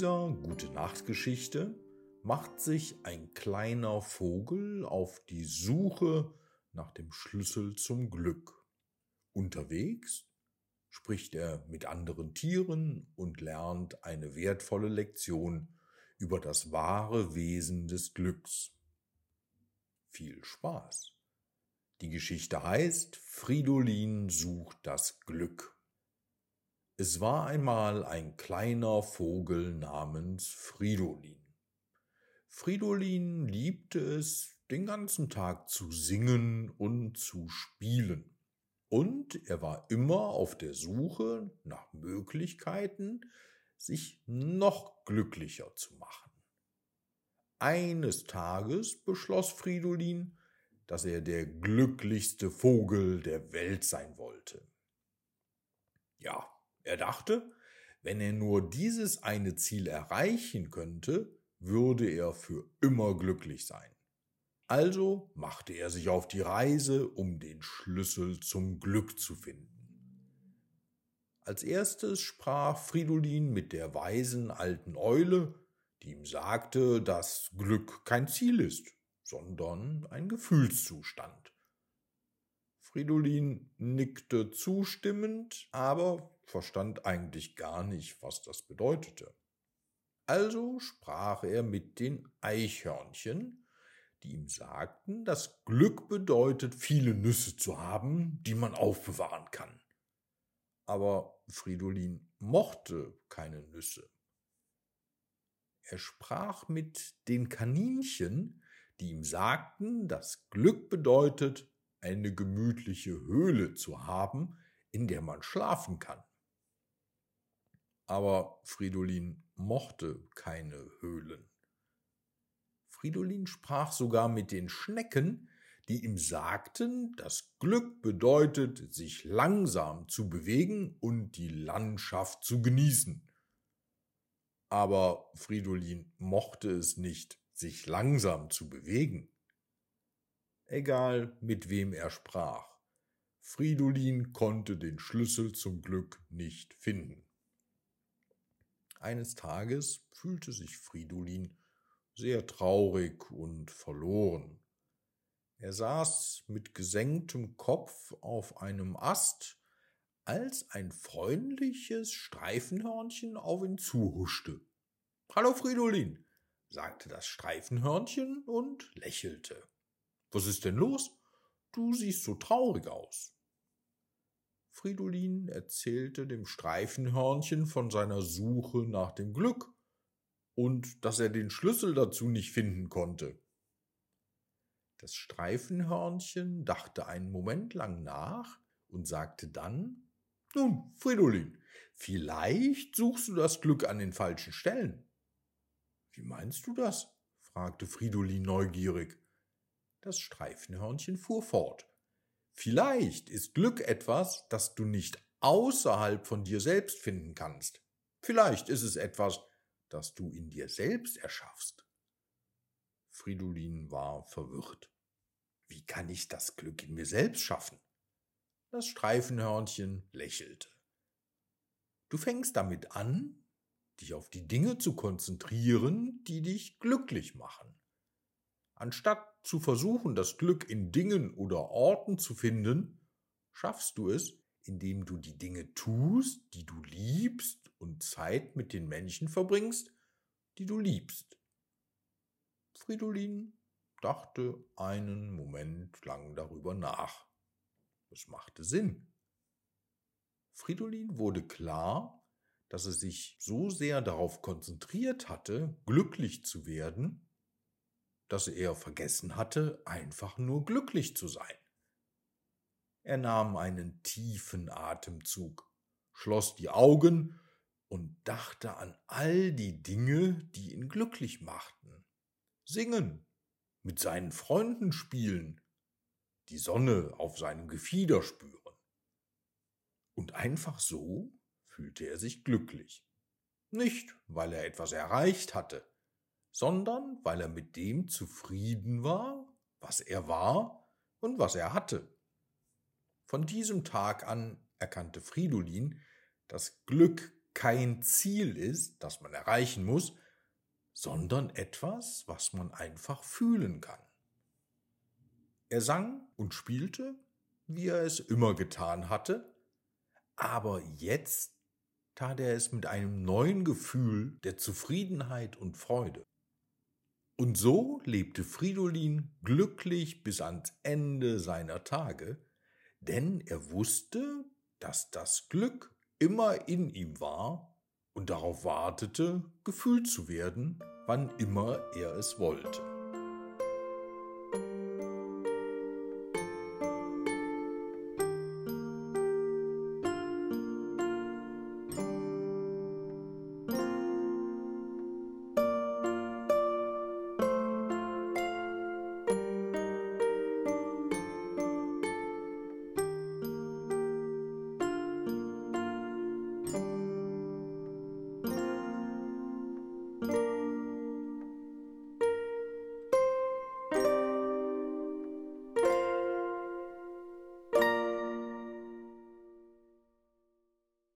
dieser Gute-Nacht-Geschichte macht sich ein kleiner Vogel auf die Suche nach dem Schlüssel zum Glück. Unterwegs spricht er mit anderen Tieren und lernt eine wertvolle Lektion über das wahre Wesen des Glücks. Viel Spaß! Die Geschichte heißt Fridolin sucht das Glück. Es war einmal ein kleiner Vogel namens Fridolin. Fridolin liebte es, den ganzen Tag zu singen und zu spielen. Und er war immer auf der Suche nach Möglichkeiten, sich noch glücklicher zu machen. Eines Tages beschloss Fridolin, dass er der glücklichste Vogel der Welt sein wollte. Ja, er dachte, wenn er nur dieses eine Ziel erreichen könnte, würde er für immer glücklich sein. Also machte er sich auf die Reise, um den Schlüssel zum Glück zu finden. Als erstes sprach Fridolin mit der weisen alten Eule, die ihm sagte, dass Glück kein Ziel ist, sondern ein Gefühlszustand. Fridolin nickte zustimmend, aber verstand eigentlich gar nicht, was das bedeutete. Also sprach er mit den Eichhörnchen, die ihm sagten, dass Glück bedeutet, viele Nüsse zu haben, die man aufbewahren kann. Aber Fridolin mochte keine Nüsse. Er sprach mit den Kaninchen, die ihm sagten, dass Glück bedeutet, eine gemütliche Höhle zu haben, in der man schlafen kann. Aber Fridolin mochte keine Höhlen. Fridolin sprach sogar mit den Schnecken, die ihm sagten, dass Glück bedeutet, sich langsam zu bewegen und die Landschaft zu genießen. Aber Fridolin mochte es nicht, sich langsam zu bewegen. Egal, mit wem er sprach, Fridolin konnte den Schlüssel zum Glück nicht finden. Eines Tages fühlte sich Fridolin sehr traurig und verloren. Er saß mit gesenktem Kopf auf einem Ast, als ein freundliches Streifenhörnchen auf ihn zuhuschte. Hallo Fridolin, sagte das Streifenhörnchen und lächelte. Was ist denn los? Du siehst so traurig aus. Fridolin erzählte dem Streifenhörnchen von seiner Suche nach dem Glück und dass er den Schlüssel dazu nicht finden konnte. Das Streifenhörnchen dachte einen Moment lang nach und sagte dann Nun, Fridolin, vielleicht suchst du das Glück an den falschen Stellen. Wie meinst du das? fragte Fridolin neugierig. Das Streifenhörnchen fuhr fort. Vielleicht ist Glück etwas, das du nicht außerhalb von dir selbst finden kannst. Vielleicht ist es etwas, das du in dir selbst erschaffst. Fridolin war verwirrt. Wie kann ich das Glück in mir selbst schaffen? Das Streifenhörnchen lächelte. Du fängst damit an, dich auf die Dinge zu konzentrieren, die dich glücklich machen. Anstatt zu versuchen, das Glück in Dingen oder Orten zu finden, schaffst du es, indem du die Dinge tust, die du liebst und Zeit mit den Menschen verbringst, die du liebst. Fridolin dachte einen Moment lang darüber nach. Es machte Sinn. Fridolin wurde klar, dass er sich so sehr darauf konzentriert hatte, glücklich zu werden, dass er vergessen hatte, einfach nur glücklich zu sein. Er nahm einen tiefen Atemzug, schloss die Augen und dachte an all die Dinge, die ihn glücklich machten. Singen, mit seinen Freunden spielen, die Sonne auf seinem Gefieder spüren. Und einfach so fühlte er sich glücklich. Nicht, weil er etwas erreicht hatte, sondern weil er mit dem zufrieden war, was er war und was er hatte. Von diesem Tag an erkannte Fridolin, dass Glück kein Ziel ist, das man erreichen muss, sondern etwas, was man einfach fühlen kann. Er sang und spielte, wie er es immer getan hatte, aber jetzt tat er es mit einem neuen Gefühl der Zufriedenheit und Freude. Und so lebte Fridolin glücklich bis ans Ende seiner Tage, denn er wusste, dass das Glück immer in ihm war und darauf wartete, gefühlt zu werden, wann immer er es wollte.